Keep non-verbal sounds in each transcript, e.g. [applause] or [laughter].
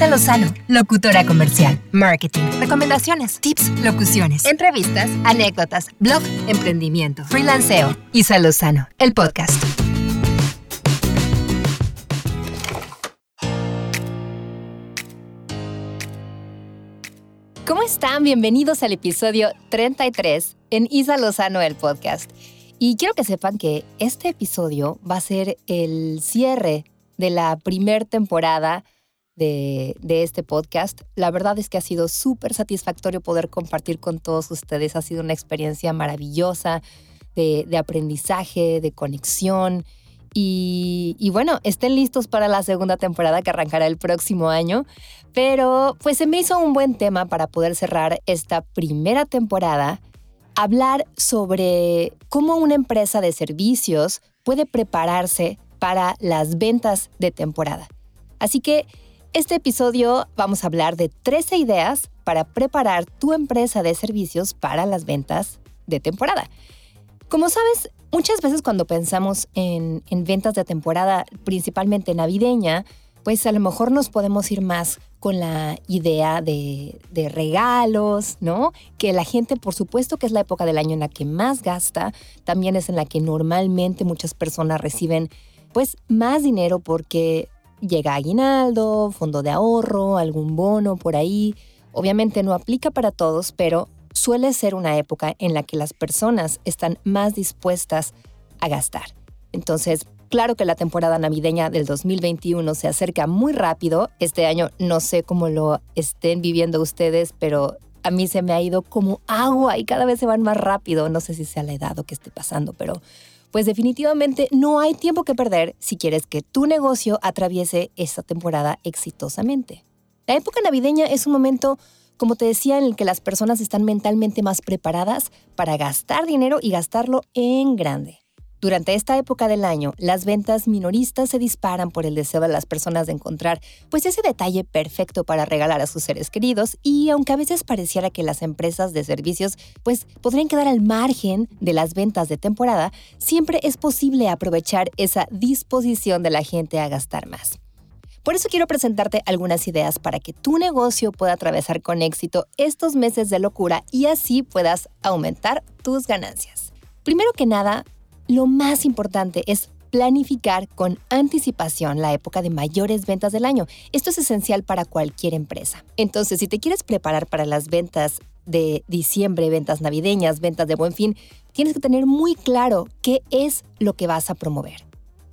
Isa Lozano, locutora comercial, marketing, recomendaciones, tips, locuciones, entrevistas, anécdotas, blog, emprendimiento, freelanceo. Isa Lozano, el podcast. ¿Cómo están? Bienvenidos al episodio 33 en Isa Lozano, el podcast. Y quiero que sepan que este episodio va a ser el cierre de la primera temporada de, este podcast. La verdad es que ha sido súper satisfactorio poder compartir con todos ustedes. Ha sido una experiencia maravillosa de, aprendizaje, de conexión. Y, y, bueno, estén listos para la segunda temporada que arrancará el próximo año. Pero pues se me hizo un buen tema para poder cerrar esta primera temporada. Hablar sobre cómo una empresa de servicios puede prepararse para las ventas de temporada. Así que este episodio vamos a hablar de 13 ideas para preparar tu empresa de servicios para las ventas de temporada. Como sabes, muchas veces cuando pensamos en, ventas de temporada, principalmente navideña, pues a lo mejor nos podemos ir más con la idea de, de, regalos, ¿no? Que la gente, por supuesto que es la época del año en la que más gasta, también es en la que normalmente muchas personas reciben pues más dinero porque llega aguinaldo, fondo de ahorro, algún bono por ahí. Obviamente no aplica para todos, pero suele ser una época en la que las personas están más dispuestas a gastar. Entonces, claro que la temporada navideña del 2021 se acerca muy rápido. Este año no sé cómo lo estén viviendo ustedes, pero a mí se me ha ido como agua y cada vez se van más rápido. No sé si sea la edad o qué esté pasando, pero pues definitivamente no hay tiempo que perder si quieres que tu negocio atraviese esta temporada exitosamente. La época navideña es un momento, como te decía, en el que las personas están mentalmente más preparadas para gastar dinero y gastarlo en grande. Durante esta época del año, las ventas minoristas se disparan por el deseo de las personas de encontrar pues ese detalle perfecto para regalar a sus seres queridos y aunque a veces pareciera que las empresas de servicios pues podrían quedar al margen de las ventas de temporada, siempre es posible aprovechar esa disposición de la gente a gastar más. Por eso quiero presentarte algunas ideas para que tu negocio pueda atravesar con éxito estos meses de locura y así puedas aumentar tus ganancias. Primero que nada, lo más importante es planificar con anticipación la época de mayores ventas del año. Esto es esencial para cualquier empresa. Entonces, si te quieres preparar para las ventas de diciembre, ventas navideñas, ventas de buen fin, tienes que tener muy claro qué es lo que vas a promover.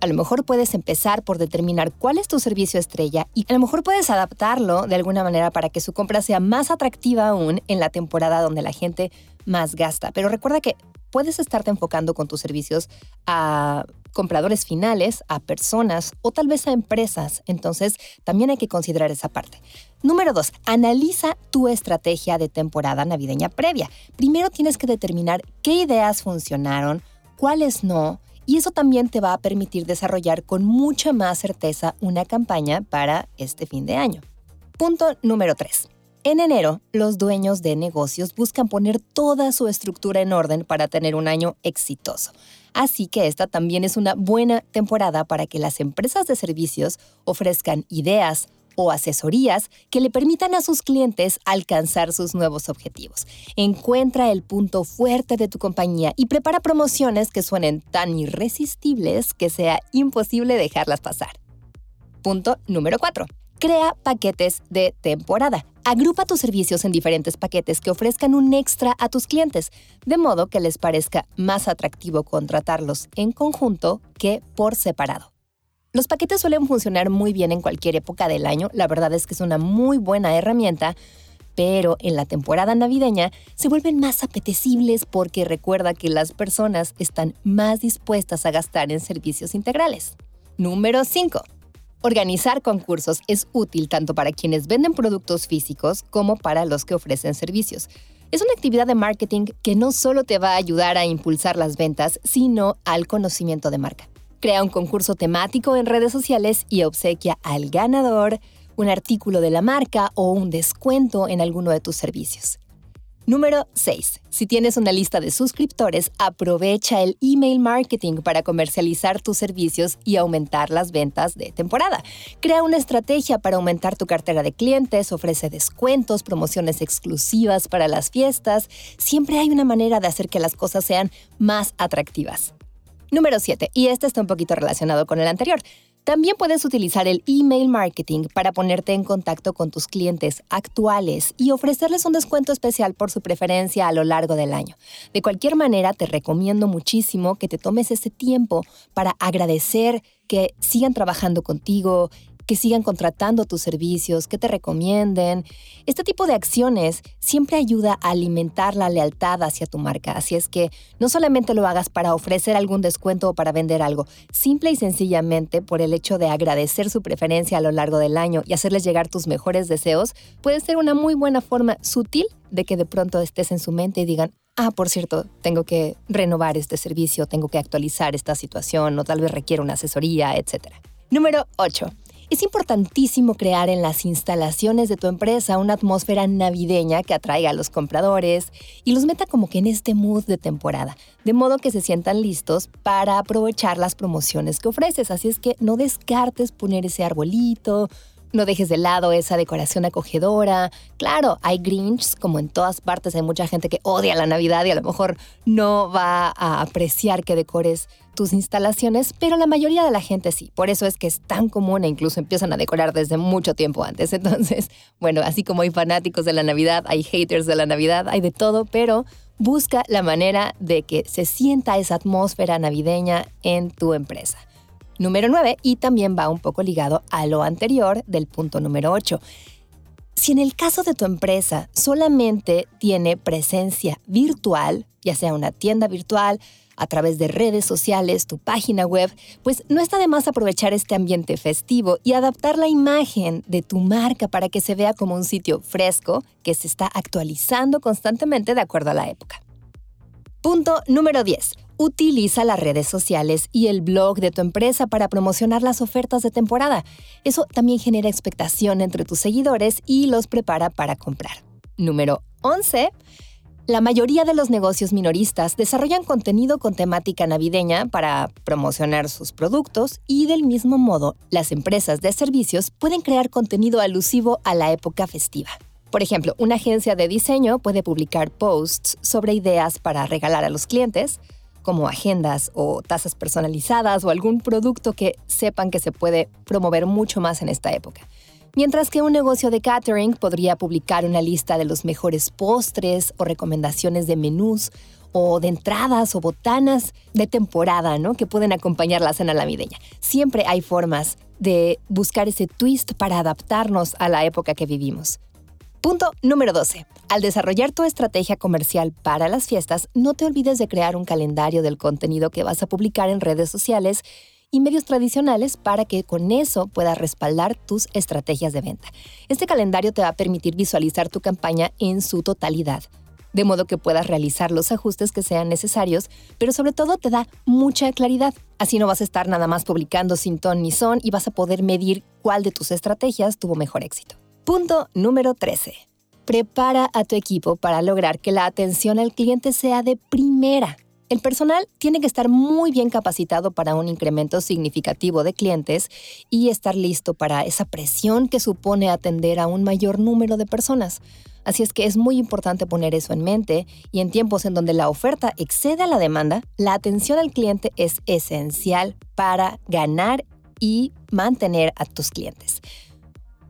A lo mejor puedes empezar por determinar cuál es tu servicio estrella y a lo mejor puedes adaptarlo de alguna manera para que su compra sea más atractiva aún en la temporada donde la gente más gasta. Pero recuerda que puedes estarte enfocando con tus servicios a compradores finales, a personas o tal vez a empresas. Entonces, también hay que considerar esa parte. Número dos, analiza tu estrategia de temporada navideña previa. Primero tienes que determinar qué ideas funcionaron, cuáles no, y eso también te va a permitir desarrollar con mucha más certeza una campaña para este fin de año. Punto número tres. En enero, los dueños de negocios buscan poner toda su estructura en orden para tener un año exitoso. Así que esta también es una buena temporada para que las empresas de servicios ofrezcan ideas o asesorías que le permitan a sus clientes alcanzar sus nuevos objetivos. Encuentra el punto fuerte de tu compañía y prepara promociones que suenen tan irresistibles que sea imposible dejarlas pasar. Punto número 4. Crea paquetes de temporada. Agrupa tus servicios en diferentes paquetes que ofrezcan un extra a tus clientes, de modo que les parezca más atractivo contratarlos en conjunto que por separado. Los paquetes suelen funcionar muy bien en cualquier época del año, la verdad es que es una muy buena herramienta, pero en la temporada navideña se vuelven más apetecibles porque recuerda que las personas están más dispuestas a gastar en servicios integrales. Número 5. Organizar concursos es útil tanto para quienes venden productos físicos como para los que ofrecen servicios. Es una actividad de marketing que no solo te va a ayudar a impulsar las ventas, sino al conocimiento de marca. Crea un concurso temático en redes sociales y obsequia al ganador un artículo de la marca o un descuento en alguno de tus servicios. Número 6. Si tienes una lista de suscriptores, aprovecha el email marketing para comercializar tus servicios y aumentar las ventas de temporada. Crea una estrategia para aumentar tu cartera de clientes, ofrece descuentos, promociones exclusivas para las fiestas. Siempre hay una manera de hacer que las cosas sean más atractivas. Número 7. Y este está un poquito relacionado con el anterior. También puedes utilizar el email marketing para ponerte en contacto con tus clientes actuales y ofrecerles un descuento especial por su preferencia a lo largo del año. De cualquier manera, te recomiendo muchísimo que te tomes ese tiempo para agradecer que sigan trabajando contigo que sigan contratando tus servicios, que te recomienden. Este tipo de acciones siempre ayuda a alimentar la lealtad hacia tu marca, así es que no solamente lo hagas para ofrecer algún descuento o para vender algo, simple y sencillamente por el hecho de agradecer su preferencia a lo largo del año y hacerles llegar tus mejores deseos, puede ser una muy buena forma sutil de que de pronto estés en su mente y digan, ah, por cierto, tengo que renovar este servicio, tengo que actualizar esta situación o tal vez requiere una asesoría, etc. Número 8. Es importantísimo crear en las instalaciones de tu empresa una atmósfera navideña que atraiga a los compradores y los meta como que en este mood de temporada, de modo que se sientan listos para aprovechar las promociones que ofreces. Así es que no descartes poner ese arbolito, no dejes de lado esa decoración acogedora. Claro, hay Grinch, como en todas partes hay mucha gente que odia la Navidad y a lo mejor no va a apreciar que decores tus instalaciones, pero la mayoría de la gente sí. Por eso es que es tan común e incluso empiezan a decorar desde mucho tiempo antes. [laughs] Entonces, bueno, así como hay fanáticos de la Navidad, hay haters de la Navidad, hay de todo, pero busca la manera de que se sienta esa atmósfera navideña en tu empresa número 9 y también va un poco ligado a lo anterior del punto número 8. Si en el caso de tu empresa solamente tiene presencia virtual, ya sea una tienda virtual, a través de redes sociales, tu página web, pues no está de más aprovechar este ambiente festivo y adaptar la imagen de tu marca para que se vea como un sitio fresco que se está actualizando constantemente de acuerdo a la época. Punto número 10. Utiliza las redes sociales y el blog de tu empresa para promocionar las ofertas de temporada. Eso también genera expectación entre tus seguidores y los prepara para comprar. Número 11. La mayoría de los negocios minoristas desarrollan contenido con temática navideña para promocionar sus productos y del mismo modo, las empresas de servicios pueden crear contenido alusivo a la época festiva. Por ejemplo, una agencia de diseño puede publicar posts sobre ideas para regalar a los clientes, como agendas o tasas personalizadas o algún producto que sepan que se puede promover mucho más en esta época. Mientras que un negocio de catering podría publicar una lista de los mejores postres o recomendaciones de menús o de entradas o botanas de temporada, ¿no? Que pueden acompañar la cena navideña. Siempre hay formas de buscar ese twist para adaptarnos a la época que vivimos. Punto número 12. Al desarrollar tu estrategia comercial para las fiestas, no te olvides de crear un calendario del contenido que vas a publicar en redes sociales y medios tradicionales para que con eso puedas respaldar tus estrategias de venta. Este calendario te va a permitir visualizar tu campaña en su totalidad, de modo que puedas realizar los ajustes que sean necesarios, pero sobre todo te da mucha claridad. Así no vas a estar nada más publicando sin ton ni son y vas a poder medir cuál de tus estrategias tuvo mejor éxito. Punto número 13. Prepara a tu equipo para lograr que la atención al cliente sea de primera. El personal tiene que estar muy bien capacitado para un incremento significativo de clientes y estar listo para esa presión que supone atender a un mayor número de personas. Así es que es muy importante poner eso en mente y en tiempos en donde la oferta excede a la demanda, la atención al cliente es esencial para ganar y mantener a tus clientes.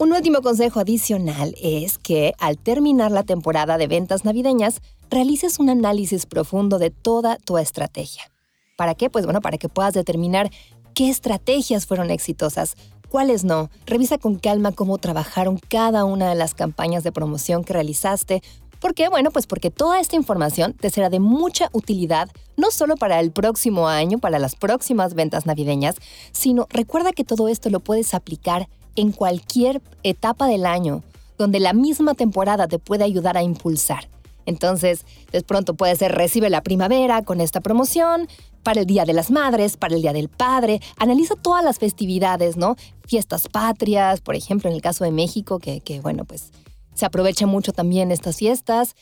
Un último consejo adicional es que al terminar la temporada de ventas navideñas, realices un análisis profundo de toda tu estrategia. ¿Para qué? Pues bueno, para que puedas determinar qué estrategias fueron exitosas, cuáles no. Revisa con calma cómo trabajaron cada una de las campañas de promoción que realizaste. ¿Por qué? Bueno, pues porque toda esta información te será de mucha utilidad, no solo para el próximo año, para las próximas ventas navideñas, sino recuerda que todo esto lo puedes aplicar en cualquier etapa del año donde la misma temporada te puede ayudar a impulsar. Entonces, de pronto puede ser recibe la primavera con esta promoción, para el Día de las Madres, para el Día del Padre. Analiza todas las festividades, ¿no? Fiestas patrias, por ejemplo, en el caso de México, que, bueno, pues se aprovecha mucho también estas fiestas.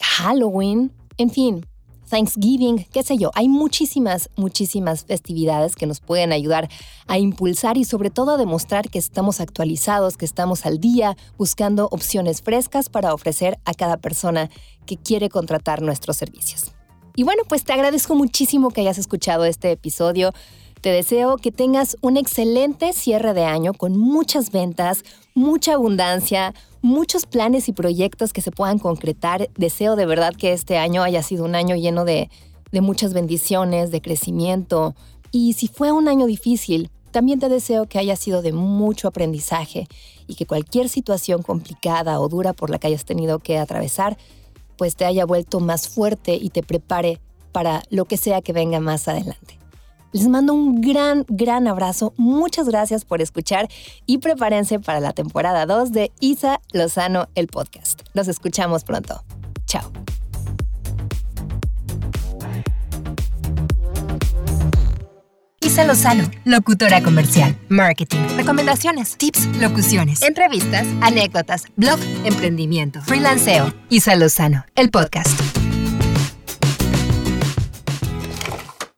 Halloween, en fin, Thanksgiving, qué sé yo. Hay muchísimas, muchísimas festividades que nos pueden ayudar a impulsar y sobre todo a demostrar que estamos actualizados, que estamos al día, buscando opciones frescas para ofrecer a cada persona que quiere contratar nuestros servicios. Y bueno, pues te agradezco muchísimo que hayas escuchado este episodio. Te deseo que tengas un excelente cierre de año con muchas ventas, mucha abundancia, muchos planes y proyectos que se puedan concretar. Deseo de verdad que este año haya sido un año lleno de, de muchas bendiciones, de crecimiento. Y si fue un año difícil, también te deseo que haya sido de mucho aprendizaje y que cualquier situación complicada o dura por la que hayas tenido que atravesar, pues te haya vuelto más fuerte y te prepare para lo que sea que venga más adelante. Les mando un gran, gran abrazo. Muchas gracias por escuchar y prepárense para la temporada 2 de Isa Lozano, el podcast. Nos escuchamos pronto. Chao. Isa Lozano, locutora comercial, marketing, recomendaciones, tips, locuciones, entrevistas, anécdotas, blog, emprendimiento, freelanceo. Isa Lozano, el podcast.